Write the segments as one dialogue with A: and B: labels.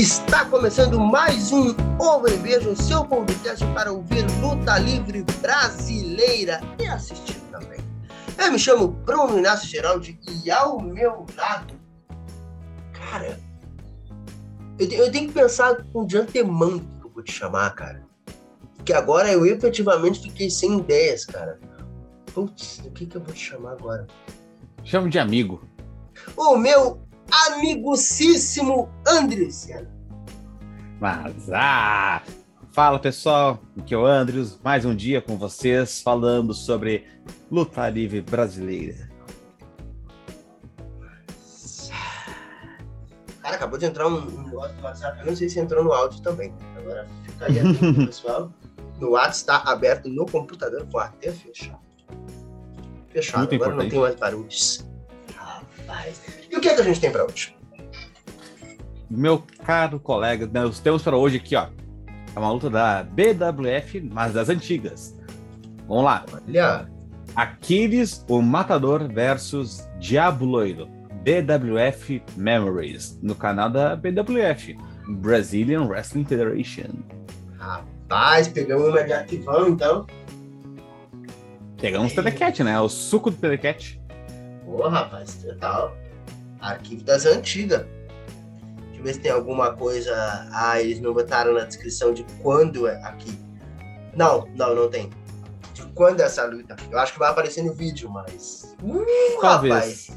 A: Está começando mais um o seu podcast para ouvir luta livre brasileira e assistir também. Eu me chamo Bruno Inácio Geraldi e ao meu lado, cara, eu, eu tenho que pensar com de antemão que eu vou te chamar, cara. Que agora eu efetivamente fiquei sem ideias, cara. Putz, o que, que eu vou te chamar agora?
B: Chamo de amigo.
A: O meu amigocíssimo Andressiano.
B: Mas, ah! Fala pessoal, aqui é o Andrews, mais um dia com vocês falando sobre luta livre brasileira.
A: Cara, acabou de entrar um, negócio do WhatsApp. Eu não sei se entrou no áudio também. Agora fica aí atento, pessoal. No WhatsApp está aberto no computador com até fechado. Fechado,
B: Muito
A: agora não
B: importante.
A: tem mais barulhos. Rapaz. E o que, é que a gente tem pra hoje?
B: Meu caro colega, nós temos para hoje aqui, ó, é uma luta da BWF, mas das antigas. Vamos lá.
A: Olha,
B: Aquiles, o Matador versus Diabo Loiro. BWF Memories, no canal da BWF, Brazilian Wrestling Federation.
A: rapaz, pegamos uma de ativão, então.
B: Pegamos o Telecat, né? O suco do Telecat.
A: Pô, rapaz, total. Arquivo das antigas. Deixa eu ver se tem alguma coisa. Ah, eles não botaram na descrição de quando é aqui. Não, não, não tem. De quando é essa luta. Eu acho que vai aparecer no vídeo, mas. Uh,
B: Talvez.
A: rapaz.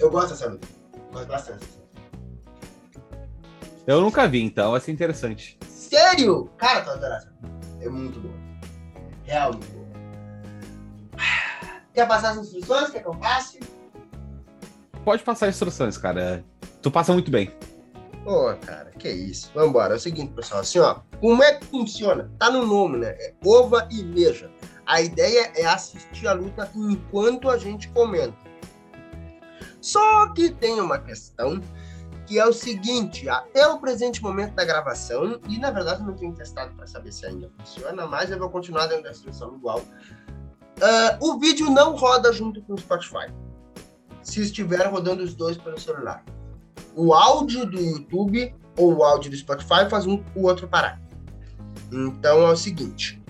A: Eu gosto dessa luta. Gosto bastante.
B: Eu nunca vi, então vai ser interessante.
A: Sério? Cara, tô adorando essa luta. É muito boa. Real, muito boa. Quer passar as instruções? Quer que eu passe?
B: Pode passar instruções, cara. Tu passa muito bem.
A: Pô, cara, que isso. Vambora. É o seguinte, pessoal, assim, ó. Como é que funciona? Tá no nome, né? É ova e meja. A ideia é assistir a luta enquanto a gente comenta. Só que tem uma questão que é o seguinte, até o presente momento da gravação, e na verdade eu não tenho testado para saber se ainda funciona, mas eu vou continuar dando a instrução igual. Ah, o vídeo não roda junto com o Spotify. Se estiver rodando os dois pelo celular o áudio do YouTube ou o áudio do Spotify faz um o outro parar. Então é o seguinte: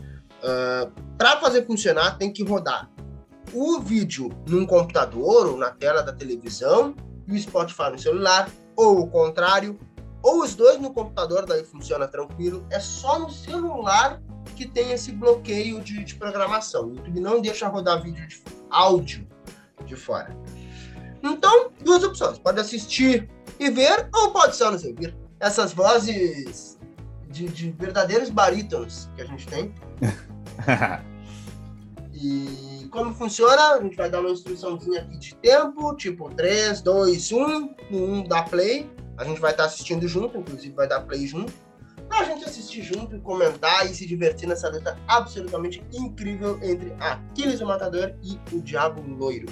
A: para fazer funcionar, tem que rodar o vídeo num computador ou na tela da televisão e o Spotify no celular, ou o contrário, ou os dois no computador, daí funciona tranquilo. É só no celular que tem esse bloqueio de, de programação. O YouTube não deixa rodar vídeo de áudio de fora. Então, duas opções: pode assistir e ver, ou pode só nos ouvir. Essas vozes de, de verdadeiros barítonos que a gente tem. E como funciona? A gente vai dar uma instruçãozinha aqui de tempo, tipo 3, 2, 1, no 1 dá play. A gente vai estar assistindo junto, inclusive vai dar play junto. Pra gente assistir junto, comentar e se divertir nessa luta absolutamente incrível entre Aquiles o Matador e o Diabo Loiro.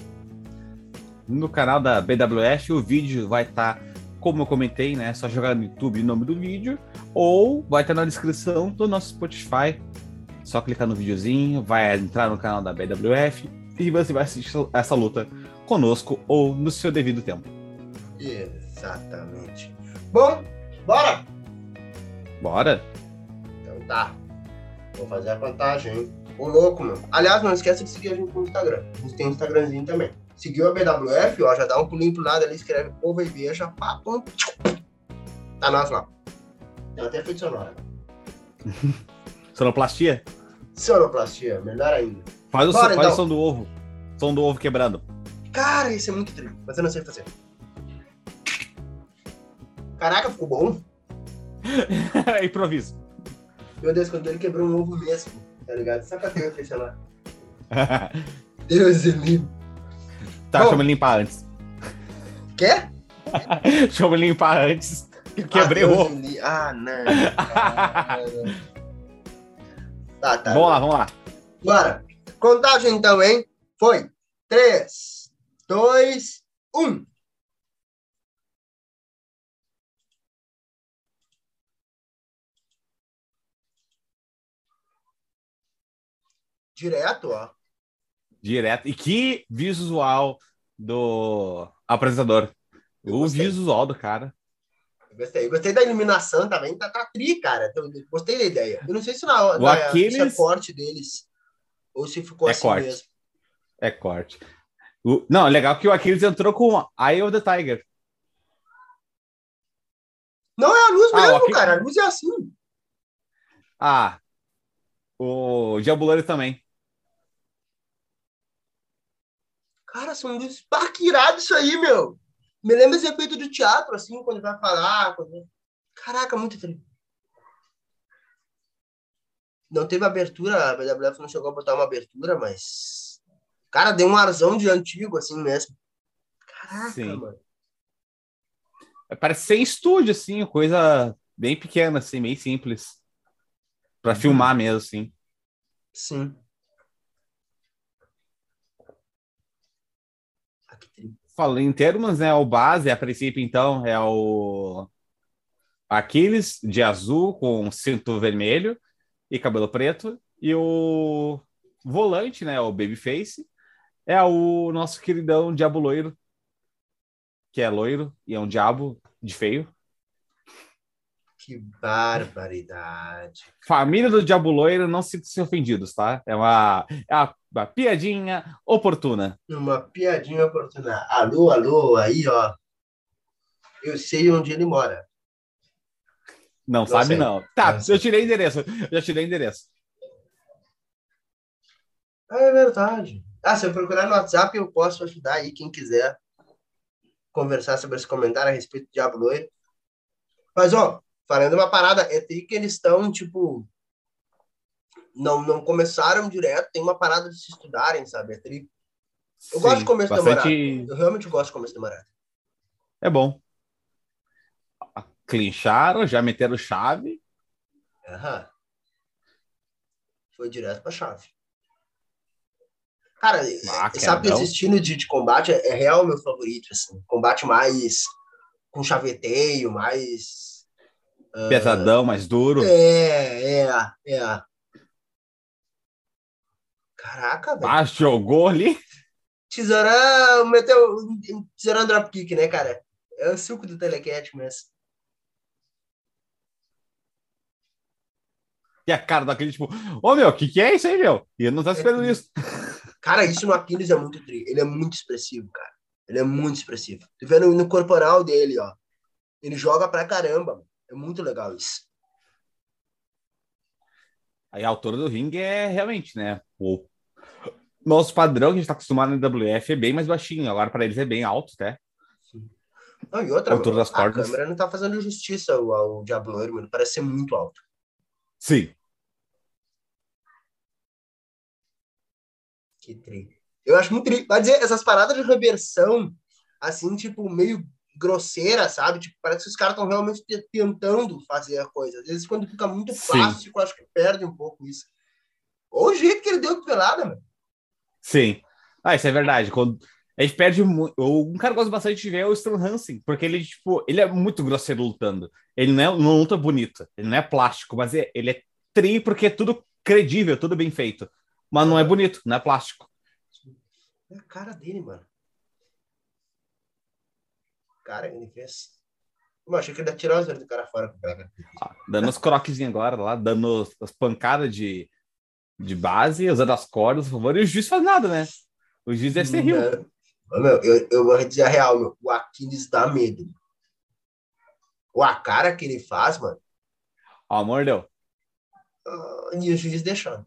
B: no canal da BWF, o vídeo vai estar, como eu comentei, né? Só jogar no YouTube o nome do vídeo, ou vai estar na descrição do nosso Spotify. Só clicar no videozinho, vai entrar no canal da BWF e você vai assistir essa luta conosco ou no seu devido tempo.
A: Exatamente. Bom, bora?
B: Bora?
A: Então tá. Vou fazer a contagem, hein? Ô louco, meu. Aliás, não esqueça de seguir a gente no Instagram. A gente tem um Instagramzinho também. Seguiu a BWF, ó, já dá um pulinho pro lado ali, escreve Ova e Veja, pá, pum. Tá nós lá. Tem até feito sonora.
B: Sonoplastia?
A: Sonoplastia, melhor ainda.
B: Faz o,
A: Bora,
B: som, faz
A: então.
B: o som do ovo. Som do ovo quebrando.
A: Cara, isso é muito triste, mas eu não sei fazer. Caraca, ficou bom.
B: Improviso.
A: Meu Deus, quando ele quebrou um ovo mesmo, tá ligado? Só pra ter lá. Deus é livre.
B: Tá,
A: Bom.
B: deixa eu me limpar antes.
A: Quer?
B: Deixa eu me limpar antes. Eu quebrei
A: ah,
B: o
A: me livre. Ah, não. tá, tá.
B: Vamos lá, vamos lá.
A: Bora. Contagem então, hein? Foi. 3, 2, 1. Direto, ó.
B: Direto. E que visual do apresentador.
A: Eu
B: o
A: gostei.
B: visual do cara.
A: Gostei, gostei da iluminação também, tá, tá tri, cara. Então, gostei da ideia. Eu não sei se na,
B: O
A: na
B: Aquiles-
A: se é corte deles ou se ficou
B: É
A: assim
B: corte.
A: mesmo.
B: É corte. O- Não, legal que o Aquiles entrou com Eye of the Tiger.
A: Não é a luz
B: Ah,
A: mesmo,
B: Aquiles-
A: cara. A luz é assim.
B: Ah, o Diabuloiro também.
A: Cara, são irado isso aí, meu. Me lembra esse efeito do teatro, assim, quando vai falar. Quando... Caraca, muito tri. Não teve abertura, a BWF não chegou a botar uma abertura, mas. Cara, deu um arzão de antigo, assim mesmo. Caraca,
B: Sim.
A: mano.
B: Parece ser estúdio, assim, coisa bem pequena, assim, meio simples. Pra filmar mesmo, assim.
A: Sim. Ah, que tri.
B: Falando em termos, né? O base, a princípio, então, é o Aquiles de azul com cinto vermelho e cabelo preto. E o volante, né? O Babyface, é o nosso queridão Diabo Loiro, que é loiro e é um diabo de feio.
A: Que barbaridade.
B: Família do Diabo Loiro, não se se ofendidos, tá? É uma, é uma, uma piadinha oportuna.
A: Uma piadinha oportuna. Alô, alô, aí, ó. Eu sei onde ele mora.
B: Não,
A: Não
B: sabe,
A: sei.
B: não. Tá,
A: Não
B: eu tirei endereço. Eu já tirei endereço.
A: Ah, é verdade. Ah, se eu procurar no WhatsApp, eu posso ajudar aí quem quiser conversar sobre esse comentário a respeito do Diabo Loiro. Mas, ó, falando uma parada, é tri que eles estão, tipo, não, não começaram direto, tem uma parada de se estudarem, sabe? É tri. Eu gosto de começo
B: bastante...
A: Eu realmente gosto de começo demorado.
B: É bom. Clincharam, já meteram chave.
A: Aham. Foi direto pra chave. Cara,
B: Ah,
A: sabe
B: queridão.
A: esse estilo de, de combate é, é real meu favorito, assim. Combate mais com chaveteio, mais.
B: Pesadão, mais duro.
A: É, é, é. Caraca, velho.
B: Ah, jogou ali.
A: Tesourão, meteu. Tesourão dropkick, né, cara? É o suco do telecat mesmo.
B: E a cara daquele, tipo, ô meu, o que, que é isso aí, meu? E eu não tava esperando isso.
A: Cara, isso no Aquiles é muito tri. Ele é muito expressivo, cara. Ele é muito expressivo. Tu vê no, no corporal dele, ó. Ele joga pra caramba. mano. É muito legal isso.
B: Aí a altura do ringue é realmente, né? O nosso padrão que a gente tá acostumado no WF é bem mais baixinho. Agora para eles é bem alto, até.
A: Não, e outra,
B: A altura das
A: a
B: cordas.
A: câmera não tá fazendo justiça ao, ao Diablo mano. Parece ser muito alto.
B: Sim.
A: Que tri. Eu acho muito tri. Vai dizer, essas paradas de reversão, assim, tipo, meio grosseira, sabe? Tipo, parece que os caras estão realmente te- tentando fazer a coisa. Às vezes, quando fica muito plástico, eu acho que perde um pouco isso. Ou o jeito que ele deu de pelada, mano.
B: Sim. Ah, isso é verdade. Quando a gente perde muito. Um cara que eu gosto bastante de ver é o Stan Hansen, porque ele, tipo, ele é muito grosseiro lutando. Ele não, é, não luta bonito, ele não é plástico, mas é- ele é tri porque é tudo credível, tudo bem feito. Mas não é bonito, não é plástico.
A: É a cara dele, mano. Cara, ele fez. Eu achei que ele ia tirar os olhos do cara fora cara.
B: Ah, dando os croquezinhos agora lá, dando as pancadas de, de base, usando as cordas, por favor, e o juiz faz nada, né? O juiz deve ser rio.
A: Meu, eu, eu vou dizer a real, meu. O Aquiles dá medo. O a cara que ele faz, mano.
B: Ó, mordeu.
A: ah, E o juiz deixando.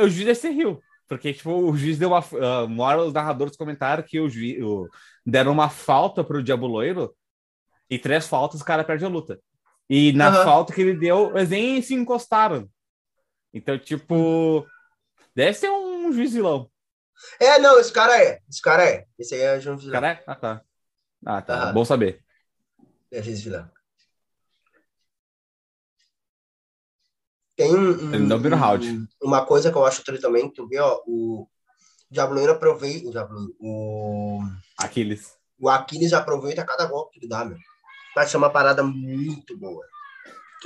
B: O juiz deve ser rio. Porque, tipo, o juiz deu uma. Uh, uma hora os narradores comentaram que o juiz o- deram uma falta pro Diabo Loiro e três faltas o cara perde a luta. E na
A: Aham.
B: falta que ele deu, eles nem se encostaram. Então, tipo, deve ser um juiz vilão.
A: É, não, esse cara é. Esse cara é. Esse aí é João Vilão.
B: Cara, é? Ah, tá. Ah, tá.
A: Aham.
B: Bom saber.
A: É juiz vilão. Tem um,
B: Ele não vira round.
A: uma coisa que eu acho tri também, que tu vê, ó, o Diabloeiro aproveita, o, Diablo, o,
B: Aquiles.
A: o Aquiles aproveita cada golpe que ele dá, meu. Vai ser uma parada muito boa.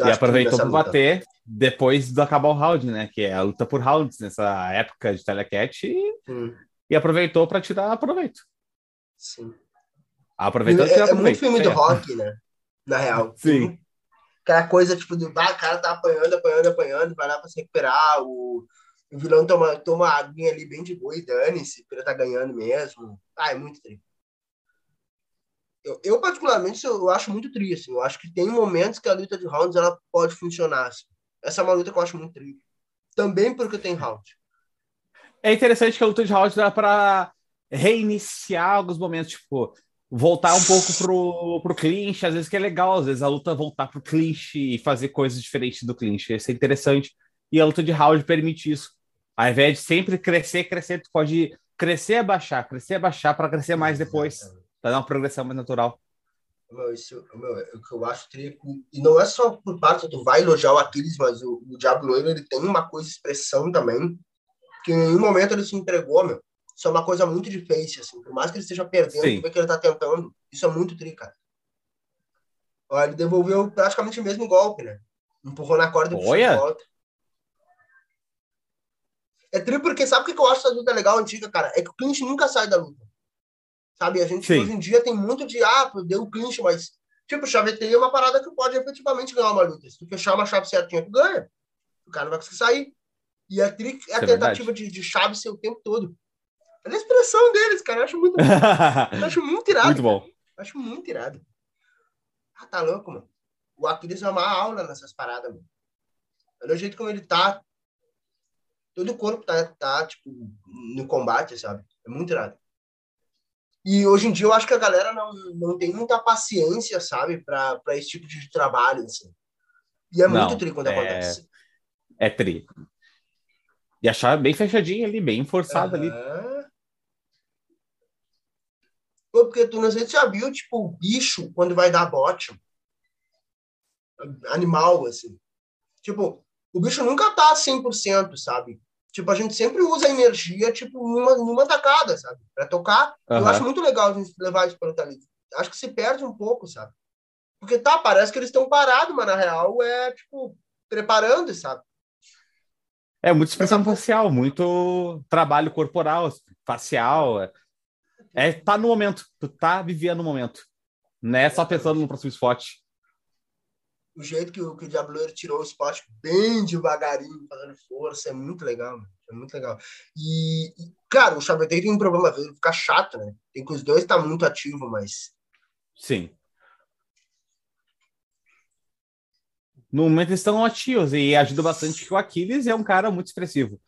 B: E aproveitou para
A: luta-
B: bater depois do acabar o round, né? Que é a luta por rounds nessa época de telecat. E,
A: Sim,
B: e aproveitou para tirar proveito.
A: sim.
B: Aproveitou
A: É,
B: e tirar
A: é muito filme
B: Isso
A: do rock, né? na real.
B: Sim.
A: Aquela coisa, tipo, do ah, o cara tá apanhando, apanhando, apanhando, vai lá pra se recuperar, o, o vilão toma, toma a aguinha ali bem de boa e dane-se, ele tá ganhando mesmo. Ah, é muito triste. Eu, eu, particularmente, eu, acho muito triste. Assim. Eu acho que tem momentos que a luta de rounds ela pode funcionar. Assim. Essa é uma luta que eu acho muito triste. Também porque tem round.
B: É interessante que a luta de round dá para reiniciar alguns momentos, tipo, voltar um pouco pro, pro clinch, às vezes que é legal, às vezes a luta voltar pro clinch e fazer coisas diferentes do clinch. Isso é interessante. E a luta de round permite isso. Ao invés de sempre crescer, crescer, tu pode crescer abaixar, crescer abaixar para crescer mais depois. Para dar uma progressão mais natural.
A: Meu, isso, meu, é o que eu acho trico. E não é só por parte do vai elogiar o Aquiles, mas o, o Diablo Loiro, ele tem uma coisa expressão também, que em nenhum momento ele se entregou, meu. Isso é uma coisa muito difícil, assim. Por mais que ele esteja perdendo, Sim. que ele tá tentando, isso é muito tri, cara. Ó, ele devolveu praticamente o mesmo golpe, né? Empurrou na corda e
B: Olha. volta.
A: É tri porque sabe o que eu acho essa luta legal antiga, cara? É que o clinch nunca sai da luta. Sabe? A gente Sim. hoje em dia tem muito de, ah, deu o clinch, mas, tipo, chaveteio é uma parada que pode efetivamente ganhar uma luta. Se tu fechar uma chave certinha, tu ganha. O cara não vai conseguir sair. E a, tri, é a é tentativa de, de chave ser o tempo todo. Olha a expressão deles, cara. Eu acho muito, eu acho muito irado.
B: Muito bom.
A: Acho muito irado. Ah, tá louco, mano. O Aquiles é uma aula nessas paradas, mano. Olha o jeito como ele tá. Todo o corpo tá, tá, tipo, no combate, sabe? É muito irado. E hoje em dia eu acho que a galera não, não tem muita paciência, sabe, para esse tipo de trabalho, assim. E é não, muito tri quando é... acontece.
B: É tri. E achar bem fechadinho ali, bem forçado uhum. ali.
A: Porque tu não sei se já viu, tipo, o bicho quando vai dar bote. Animal, assim. Tipo, o bicho nunca tá 100%, sabe? Tipo, a gente sempre usa a energia, tipo, numa, numa tacada, sabe? Pra tocar. Uhum. Eu acho muito legal a gente levar isso para o talento. Acho que se perde um pouco, sabe? Porque tá, parece que eles estão parados, mas na real é, tipo, preparando, sabe?
B: É, muita expressão facial, muito trabalho corporal, facial. É, tá no momento, tu tá vivendo o momento. Não é só pensando no próximo spot.
A: O jeito que o, que o Diablo tirou o spot bem devagarinho, fazendo força, é muito legal, mano. É muito legal. E, e claro, o Chavetei tem um problema, vezes fica chato, né? Tem que os dois tá muito ativo, mas.
B: Sim. No momento eles estão ativos e ajuda bastante que o Aquiles é um cara muito expressivo.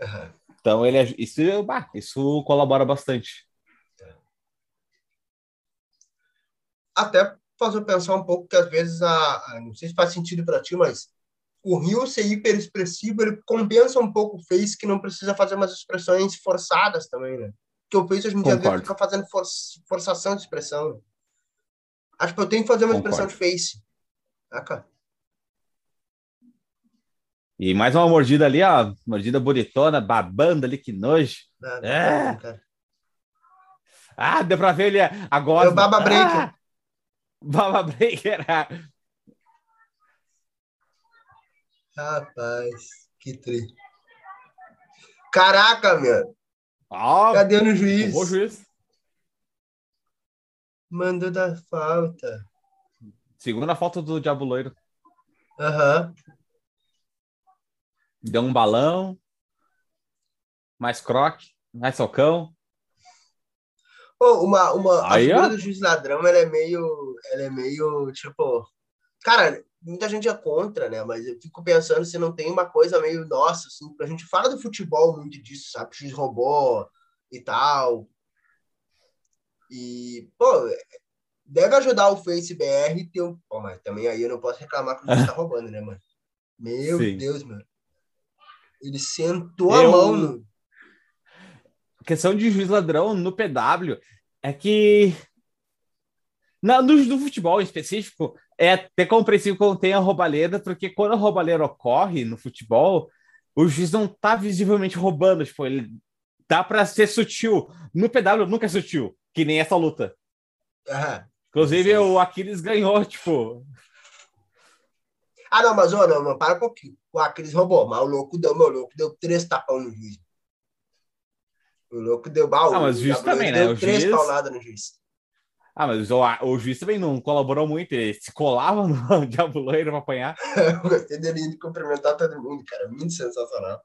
B: Uhum. Então ele isso, bah, isso colabora bastante.
A: Até fazer pensar um pouco que às vezes a, não sei se faz sentido para ti, mas o Rio ser hiper expressivo, ele compensa um pouco o Face que não precisa fazer umas expressões forçadas também, né? Porque o Face hoje em dia fica fazendo for, forçação de expressão. Acho que eu tenho que fazer uma Concordo. expressão de Face. Saca?
B: E mais uma mordida ali, ó. Mordida bonitona, babando ali, que nojo. Ah, é. Ah, deu pra ver ele agora. É
A: o Baba Breaker. Ah!
B: Baba Breaker.
A: Rapaz, que tri. Caraca, meu.
B: Ah,
A: Cadê o juiz?
B: Juiz.
A: Mandou dar falta.
B: Segunda falta do Diabo Loiro.
A: Aham. Uhum.
B: Deu um balão. Mais croque. Mais socão.
A: Pô, uma, uma, Aí, a figura ó. do juiz ladrão, ela é meio, ela é meio, tipo... Cara, muita gente é contra, né? Mas eu fico pensando se não tem uma coisa meio nossa, assim, a gente fala do futebol muito disso, sabe? X robô e tal. E, pô, deve ajudar o Face BR ter um. Pô, mas também aí eu não posso reclamar que o juiz tá roubando, né, mano? Meu Sim. Deus, mano. Ele sentou eu... a mão no
B: questão de juiz ladrão no PW é que na, no, no, futebol em específico é até compreensível quando tem a roubalheira, porque quando a roubalheira ocorre no futebol, o juiz não tá visivelmente roubando, tipo, ele dá para ser sutil. No PW nunca é sutil, que nem essa luta.
A: Uhum.
B: Inclusive, o Aquiles ganhou, tipo.
A: Ah, não, mas, oh, não, não, para um pouquinho. O Aquiles roubou, mas o louco deu, meu louco, deu três tapão no juiz. O louco deu baú.
B: Ah, mas o juiz também, né?
A: Deu o três juiz... pauladas no juiz.
B: Ah, mas o, o juiz também não colaborou muito, ele se colava no Diabo Loiro pra apanhar.
A: Eu gostei dele indo cumprimentar todo mundo, cara. Muito sensacional.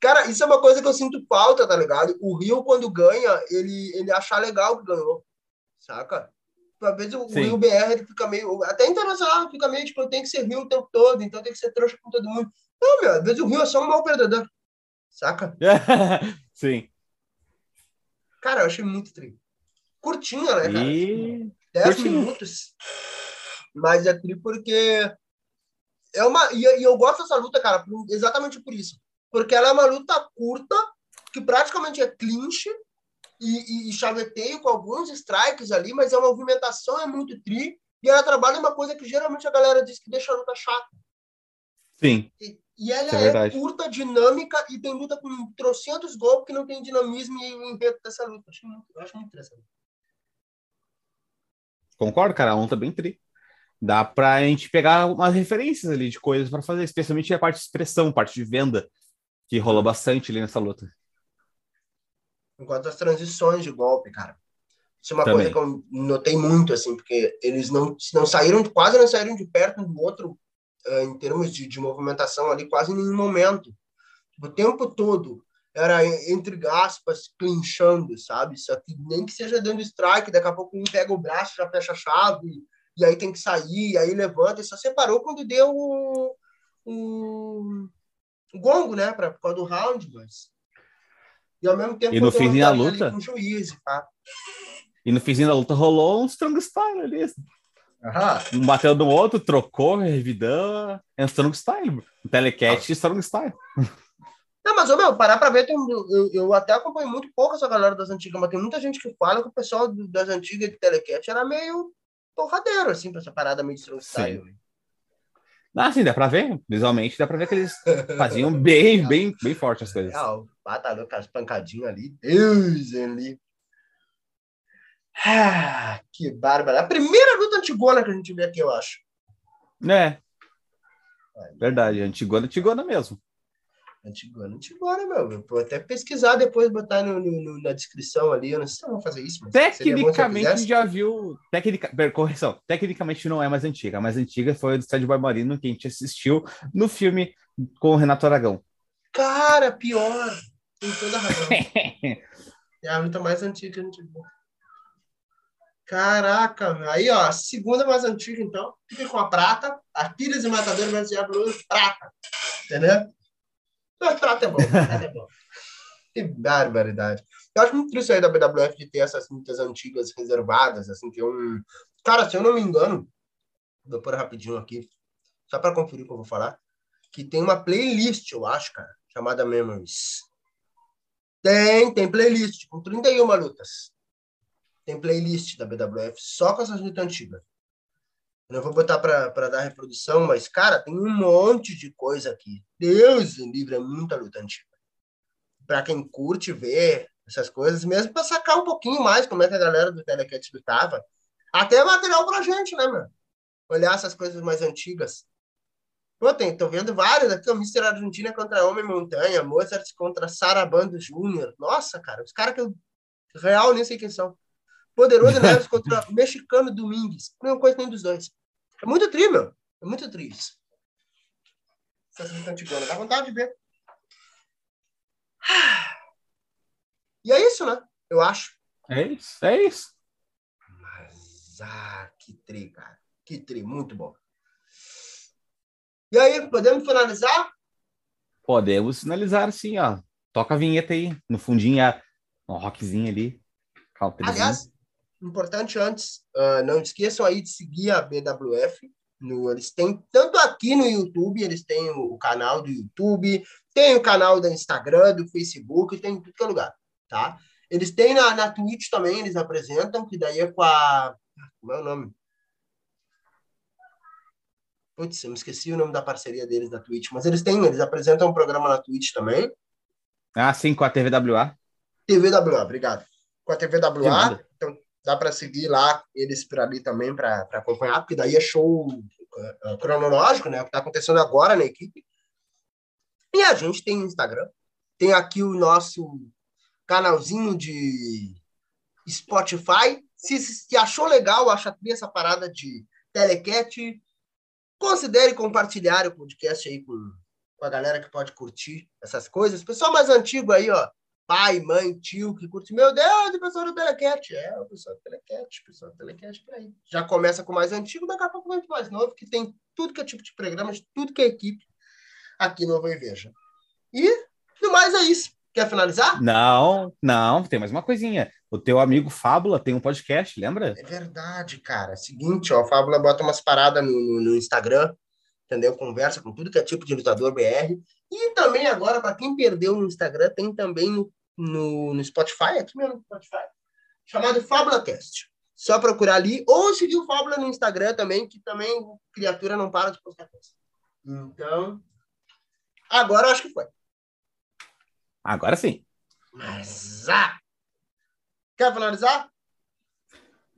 A: Cara, isso é uma coisa que eu sinto falta, tá ligado? O Rio, quando ganha, ele, ele achar legal que ganhou, saca? Às vezes o,
B: Sim.
A: Rio BR ele fica meio. Até internacional fica meio tipo, tem que ser Rio o tempo todo, então tem que ser trouxa com todo mundo. Não, meu, às vezes o Rio é só um mau perdedor, saca?
B: Sim.
A: Cara, eu achei muito tri. Curtinho, né, cara?
B: E
A: 10
B: curtinho.
A: minutos. Mas é tri porque. É uma, e, eu gosto dessa luta, cara, exatamente por isso. Porque ela é uma luta curta, que praticamente é clinch e, e, chaveteio com alguns strikes ali, mas a movimentação é muito tri. E ela trabalha uma coisa que geralmente a galera diz que deixa a luta chata.
B: sim.
A: E, e ela
B: é
A: é, curta, dinâmica e tem luta com trocentos golpes que não tem dinamismo e o enredo dessa luta. Eu acho muito, eu acho muito interessante.
B: Concordo, cara, a luta é bem tri. Dá pra gente pegar umas referências ali de coisas pra fazer, especialmente a parte de expressão, parte de venda, que rolou bastante ali nessa luta.
A: Enquanto as transições de golpe, cara. Isso é uma
B: Também.
A: coisa que eu notei muito, assim, porque eles não, não saíram, quase não saíram de perto um do outro em termos de, de movimentação ali, quase em nenhum momento. O tempo todo era en- entre aspas, clinchando, sabe? Nem que seja dando strike, daqui a pouco um pega o braço, já fecha a chave, e aí tem que sair, aí levanta, e só separou quando deu o, o, o gongo, né? Pra, por causa do round, mas. E ao mesmo tempo.
B: E no finzinho da luta?
A: Com o juiz, tá?
B: E no finzinho da luta rolou um strong style ali. Um bateu no outro, trocou, revidão. É um strong style. Um telecat strong style.
A: Não, mas, ô, meu, parar pra ver, tem, eu, eu até acompanho muito pouco essa galera das antigas, mas tem muita gente que fala que o pessoal do- das antigas de Telecat era meio porradeiro, assim, pra essa parada meio de strong style. né?
B: Ah, sim, dá pra ver. Visualmente dá pra ver que eles faziam bem, bem, bem forte as coisas.
A: Real, batalhou com as pancadinhas ali. Deus ali. Ah, que bárbara. A primeira luta antigona que a gente vê aqui, eu acho.
B: É, verdade. Antigona, antigona mesmo.
A: Antigona, antigona, meu. Eu vou até pesquisar depois, botar no, no- na descrição ali. Eu não sei se eu vou fazer isso,
B: Tecnicamente já viu. Tecnica, correção. Tecnicamente não é mais antiga. A mais antiga foi a do Estádio Barbarino que a gente assistiu no filme com o Renato Aragão.
A: Cara, pior. Tem toda a razão. É a luta mais antiga que a gente viu. Caraca, aí ó, segunda mais antiga, então, fica com a prata, Aquiles e Matador versus Diablo prata. Entendeu? Mas prata é bom, prata é bom. Que barbaridade. Eu acho muito triste aí da BWF de ter essas lutas antigas reservadas, assim, que é um. Cara, se eu não me engano, vou pôr rapidinho aqui, só para conferir o que eu vou falar, que tem uma playlist, eu acho, cara, chamada Memories. Tem, tem playlist, com 31 lutas. Tem playlist da BWF só com essas lutas antigas. Eu não vou botar para dar reprodução, mas, cara, tem um monte de coisa aqui. Deus livre, é muita luta antiga. Para quem curte ver essas coisas, mesmo para sacar um pouquinho mais como é que a galera do Telecat lutava. Até material pra gente, né, meu? Olhar essas coisas mais antigas. Pô, tem, tô vendo vários aqui, o Mr. Argentina contra Homem Montanha, Mozart contra Sarabando Júnior. Nossa, cara, os caras que eu real nem sei quem são. Poderoso Neves contra o mexicano Domingues. Não conheço nem dos dois. É muito tri, meu. É muito tri isso. Antigonas. Dá vontade de ver. E é isso, né? Eu acho.
B: É isso, é isso.
A: Mas, ah, que tri, cara. Que tri, muito bom. E aí, podemos finalizar?
B: Podemos sinalizar assim, ó. Toca a vinheta aí. No fundinho, a- um rockzinho ali. Countryzinho.
A: Aliás, importante antes, ah, não esqueçam aí de seguir a BWF. No, eles têm, tanto aqui no YouTube, eles têm o, o canal do YouTube, tem o canal do Instagram, do Facebook, tem em tudo que é lugar, tá? Eles têm na, na Twitch também, eles apresentam, que daí é com a... Como é o nome? Putz, eu me esqueci o nome da parceria deles da Twitch, mas eles têm, eles apresentam um programa na Twitch também.
B: Ah, sim, com a TVWA.
A: TVWA, obrigado. Com a TVWA,
B: nada.
A: Dá para seguir lá eles por ali também para acompanhar, porque daí é show uh, uh, cronológico, né? O que está acontecendo agora na equipe. E a gente tem Instagram, tem aqui o nosso canalzinho de Spotify. Se, se achou legal, acha essa parada de telecat, considere compartilhar o podcast aí com, com a galera que pode curtir essas coisas. Pessoal mais antigo aí, ó. Pai, mãe, tio que curte. Meu Deus, o pessoal do Telecat. É, o pessoal do Telecat, o pessoal do Telecat por aí. Já começa com o mais antigo, daqui a pouco vai pro mais novo, que tem tudo que é tipo de programa, tudo que é equipe aqui no Vai Veja. E, no mais, é isso. Quer finalizar?
B: Não, não, tem mais uma coisinha. O teu amigo Fábula tem um podcast, lembra?
A: É verdade, cara. Seguinte, ó, Fábula bota umas paradas no, no, no Instagram, entendeu? Conversa com tudo que é tipo de lutador BR. E também agora, para quem perdeu no Instagram, tem também no, no, no Spotify, aqui mesmo no Spotify, chamado Fábula Cast. Só procurar ali, ou seguir o Fábula no Instagram também, que também criatura não para de postar coisa. Então, agora eu acho que foi.
B: Agora sim.
A: Mas, ah! Quer finalizar?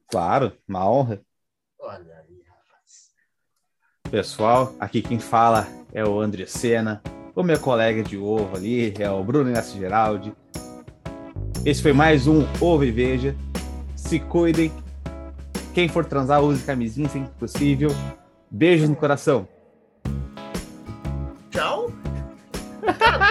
B: Claro, uma honra.
A: Olha aí, rapaz.
B: Pessoal, aqui quem fala é o André Sena. O meu colega de ovo ali é o Bruno Inácio Geraldi. Esse foi mais um Ovo e Veja. Se cuidem. Quem for transar, use camisinha sempre possível. Beijo no coração.
A: Tchau.